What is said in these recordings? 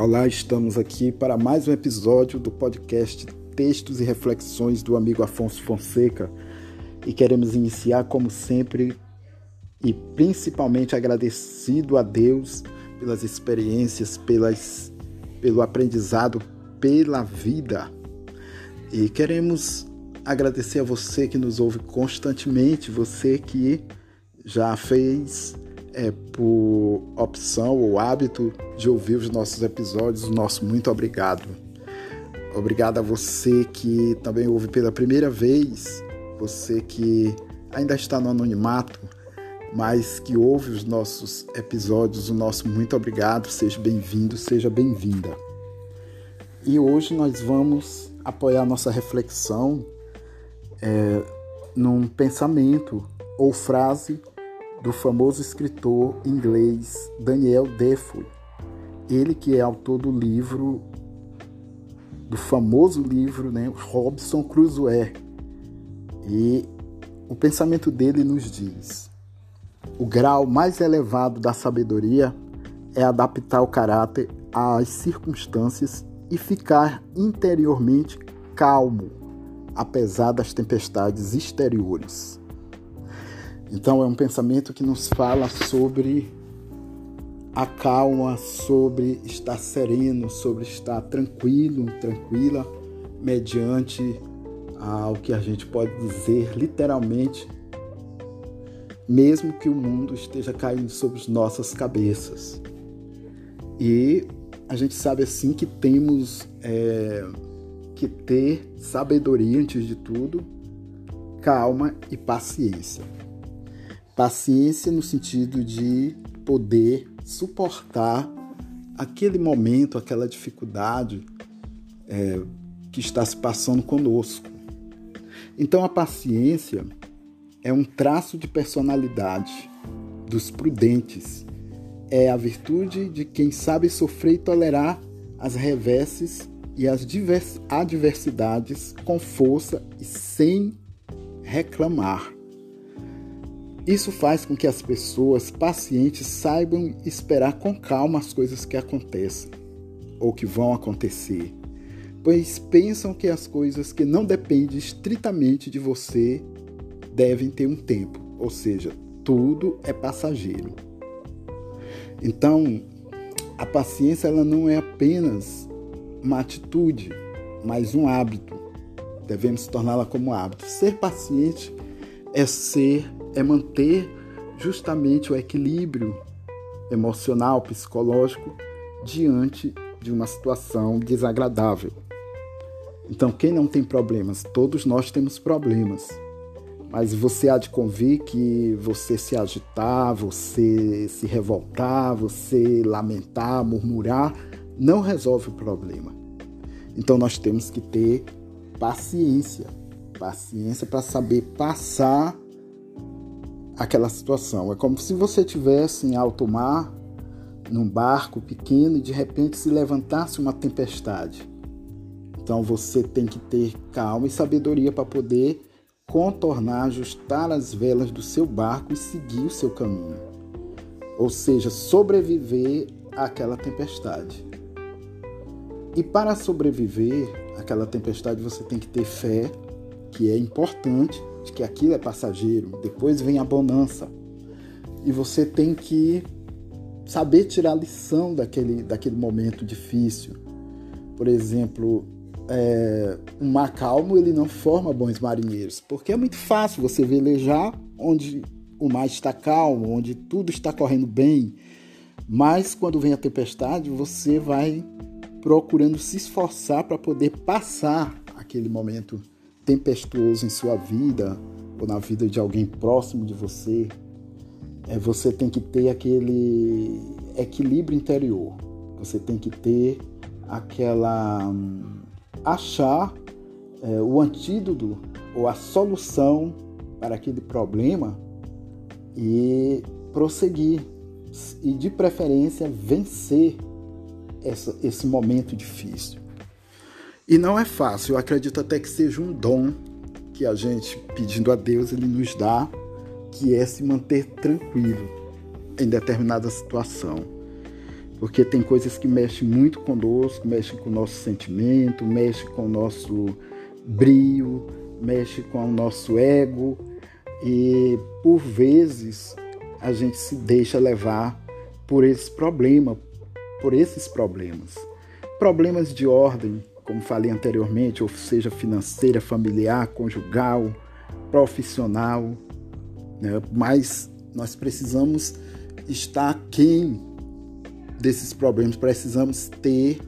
Olá, estamos aqui para mais um episódio do podcast Textos e Reflexões do amigo Afonso Fonseca e queremos iniciar, como sempre, e principalmente agradecido a Deus pelas experiências, pelas, pelo aprendizado, pela vida. E queremos agradecer a você que nos ouve constantemente, você que já fez é, por opção ou hábito de ouvir os nossos episódios, o nosso muito obrigado. Obrigado a você que também ouve pela primeira vez, você que ainda está no anonimato, mas que ouve os nossos episódios, o nosso muito obrigado, seja bem-vindo, seja bem-vinda. E hoje nós vamos apoiar nossa reflexão é, num pensamento ou frase do famoso escritor inglês Daniel Defoe. Ele que é autor do livro, do famoso livro, né, Robson Crusoe. E o pensamento dele nos diz: o grau mais elevado da sabedoria é adaptar o caráter às circunstâncias e ficar interiormente calmo, apesar das tempestades exteriores. Então é um pensamento que nos fala sobre a calma, sobre estar sereno, sobre estar tranquilo, tranquila, mediante ao que a gente pode dizer literalmente, mesmo que o mundo esteja caindo sobre as nossas cabeças. E a gente sabe assim que temos é, que ter sabedoria antes de tudo, calma e paciência. Paciência no sentido de poder suportar aquele momento, aquela dificuldade é, que está se passando conosco. Então, a paciência é um traço de personalidade dos prudentes. É a virtude de quem sabe sofrer e tolerar as reveses e as adversidades com força e sem reclamar. Isso faz com que as pessoas pacientes saibam esperar com calma as coisas que acontecem ou que vão acontecer, pois pensam que as coisas que não dependem estritamente de você devem ter um tempo, ou seja, tudo é passageiro. Então, a paciência ela não é apenas uma atitude, mas um hábito. Devemos torná-la como hábito. Ser paciente é ser é manter justamente o equilíbrio emocional, psicológico diante de uma situação desagradável. Então, quem não tem problemas? Todos nós temos problemas. Mas você há de convir que você se agitar, você se revoltar, você lamentar, murmurar, não resolve o problema. Então, nós temos que ter paciência paciência para saber passar aquela situação. É como se você tivesse em alto mar, num barco pequeno e de repente se levantasse uma tempestade. Então você tem que ter calma e sabedoria para poder contornar, ajustar as velas do seu barco e seguir o seu caminho. Ou seja, sobreviver àquela tempestade. E para sobreviver àquela tempestade você tem que ter fé, que é importante, de que aquilo é passageiro, depois vem a bonança. E você tem que saber tirar lição daquele, daquele momento difícil. Por exemplo, é, um mar calmo ele não forma bons marinheiros, porque é muito fácil você velejar onde o mar está calmo, onde tudo está correndo bem. Mas quando vem a tempestade, você vai procurando se esforçar para poder passar aquele momento tempestuoso em sua vida ou na vida de alguém próximo de você, é, você tem que ter aquele equilíbrio interior. Você tem que ter aquela. Hum, achar é, o antídoto ou a solução para aquele problema e prosseguir. E de preferência vencer essa, esse momento difícil. E não é fácil, eu acredito até que seja um dom que a gente, pedindo a Deus, ele nos dá, que é se manter tranquilo em determinada situação. porque tem coisas que mexem muito conosco, mexem com o nosso sentimento, mexem com o nosso brio, mexem com o nosso ego e por vezes a gente se deixa levar por esse problema, por esses problemas. Problemas de ordem, como falei anteriormente, ou seja, financeira, familiar, conjugal, profissional, né? mas nós precisamos estar quem desses problemas, precisamos ter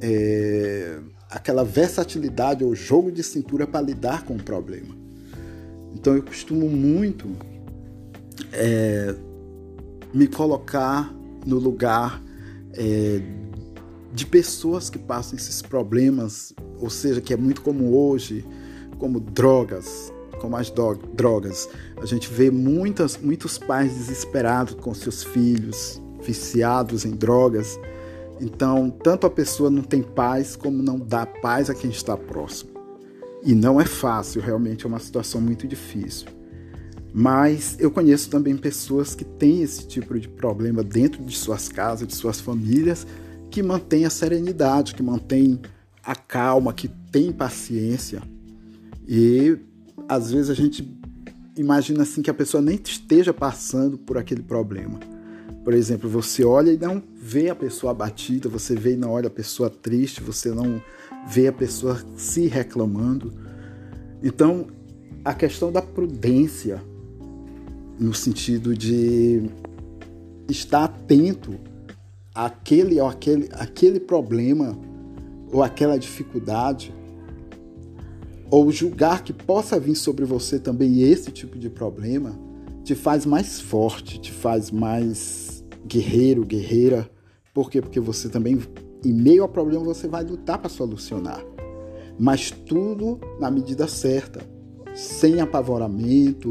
é, aquela versatilidade ou jogo de cintura para lidar com o problema. Então eu costumo muito é, me colocar no lugar é, de pessoas que passam esses problemas, ou seja, que é muito comum hoje, como drogas, como as drogas. A gente vê muitas, muitos pais desesperados com seus filhos, viciados em drogas. Então, tanto a pessoa não tem paz, como não dá paz a quem está próximo. E não é fácil, realmente é uma situação muito difícil. Mas eu conheço também pessoas que têm esse tipo de problema dentro de suas casas, de suas famílias, que mantêm a serenidade, que mantêm a calma, que têm paciência. E às vezes a gente imagina assim que a pessoa nem esteja passando por aquele problema. Por exemplo, você olha e não vê a pessoa abatida, você vê e não olha a pessoa triste, você não vê a pessoa se reclamando. Então, a questão da prudência, no sentido de estar atento àquele ou aquele, aquele problema ou aquela dificuldade, ou julgar que possa vir sobre você também esse tipo de problema, te faz mais forte, te faz mais guerreiro, guerreira. Por quê? Porque você também, em meio ao problema, você vai lutar para solucionar. Mas tudo na medida certa, sem apavoramento,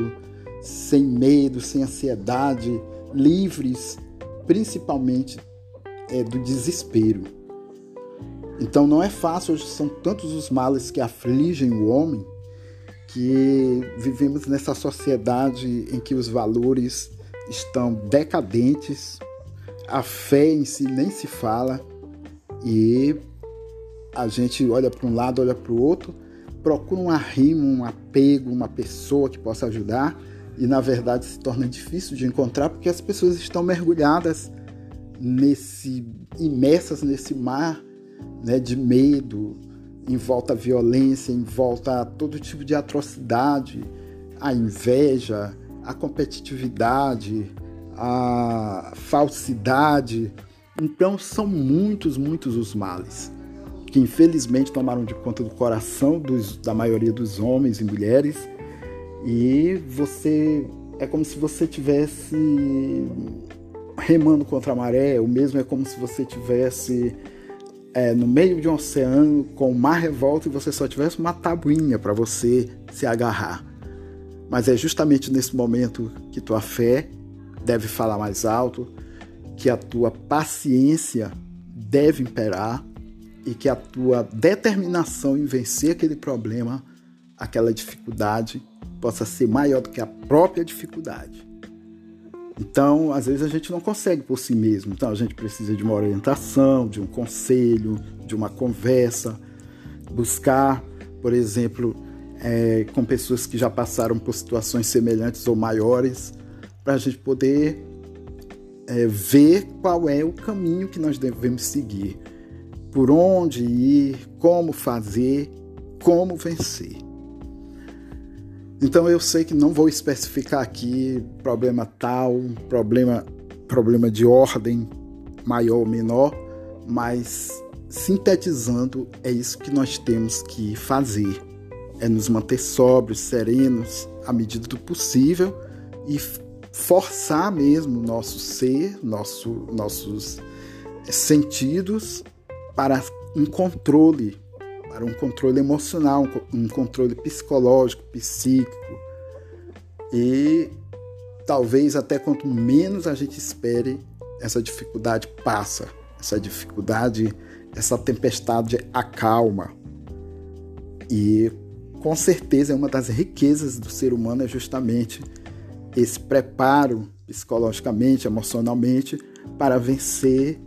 sem medo, sem ansiedade, livres principalmente é, do desespero. Então não é fácil, hoje são tantos os males que afligem o homem que vivemos nessa sociedade em que os valores estão decadentes, a fé em si nem se fala e a gente olha para um lado, olha para o outro, procura um arrimo, um apego, uma pessoa que possa ajudar e na verdade se torna difícil de encontrar porque as pessoas estão mergulhadas nesse imersas nesse mar né, de medo, em volta à violência, em volta a todo tipo de atrocidade, a inveja, a competitividade, a falsidade. Então são muitos, muitos os males que infelizmente tomaram de conta do coração dos, da maioria dos homens e mulheres e você é como se você tivesse remando contra a maré, o mesmo é como se você tivesse é, no meio de um oceano com o mar revolto e você só tivesse uma tabuinha para você se agarrar. Mas é justamente nesse momento que tua fé deve falar mais alto, que a tua paciência deve imperar e que a tua determinação em vencer aquele problema, aquela dificuldade, possa ser maior do que a própria dificuldade. Então, às vezes a gente não consegue por si mesmo. Então, a gente precisa de uma orientação, de um conselho, de uma conversa, buscar, por exemplo, é, com pessoas que já passaram por situações semelhantes ou maiores, para a gente poder é, ver qual é o caminho que nós devemos seguir, por onde ir, como fazer, como vencer. Então eu sei que não vou especificar aqui problema tal, problema problema de ordem maior ou menor, mas sintetizando é isso que nós temos que fazer. É nos manter sóbrios, serenos, à medida do possível e forçar mesmo nosso ser, nosso, nossos sentidos para um controle para um controle emocional, um controle psicológico, psíquico. E talvez até quanto menos a gente espere, essa dificuldade passa, essa dificuldade, essa tempestade acalma. E com certeza é uma das riquezas do ser humano é justamente esse preparo psicologicamente, emocionalmente para vencer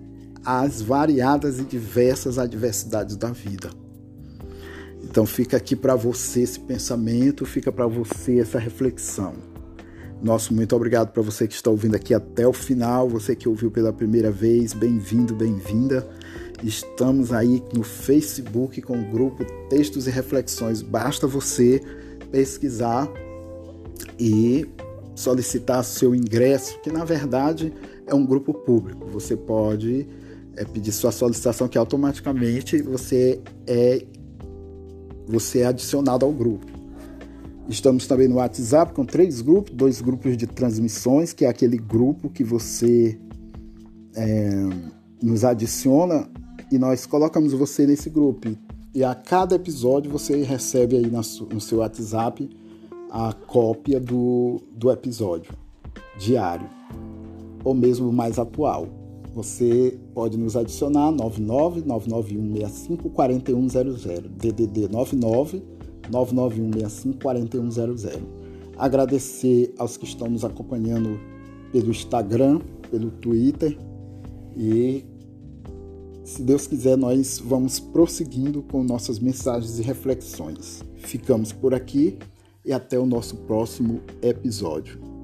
às variadas e diversas adversidades da vida. Então fica aqui para você esse pensamento, fica para você essa reflexão. Nosso muito obrigado para você que está ouvindo aqui até o final, você que ouviu pela primeira vez, bem-vindo, bem-vinda. Estamos aí no Facebook com o grupo Textos e Reflexões. Basta você pesquisar e solicitar seu ingresso, que na verdade é um grupo público. Você pode é, pedir sua solicitação que automaticamente você é você é adicionado ao grupo. Estamos também no WhatsApp com três grupos, dois grupos de transmissões, que é aquele grupo que você é, nos adiciona e nós colocamos você nesse grupo. E a cada episódio você recebe aí no seu WhatsApp a cópia do, do episódio diário, ou mesmo mais atual. Você pode nos adicionar 99 99165 4100 DDD 99 99165 4100. Agradecer aos que estão nos acompanhando pelo Instagram, pelo Twitter e se Deus quiser, nós vamos prosseguindo com nossas mensagens e reflexões. Ficamos por aqui e até o nosso próximo episódio.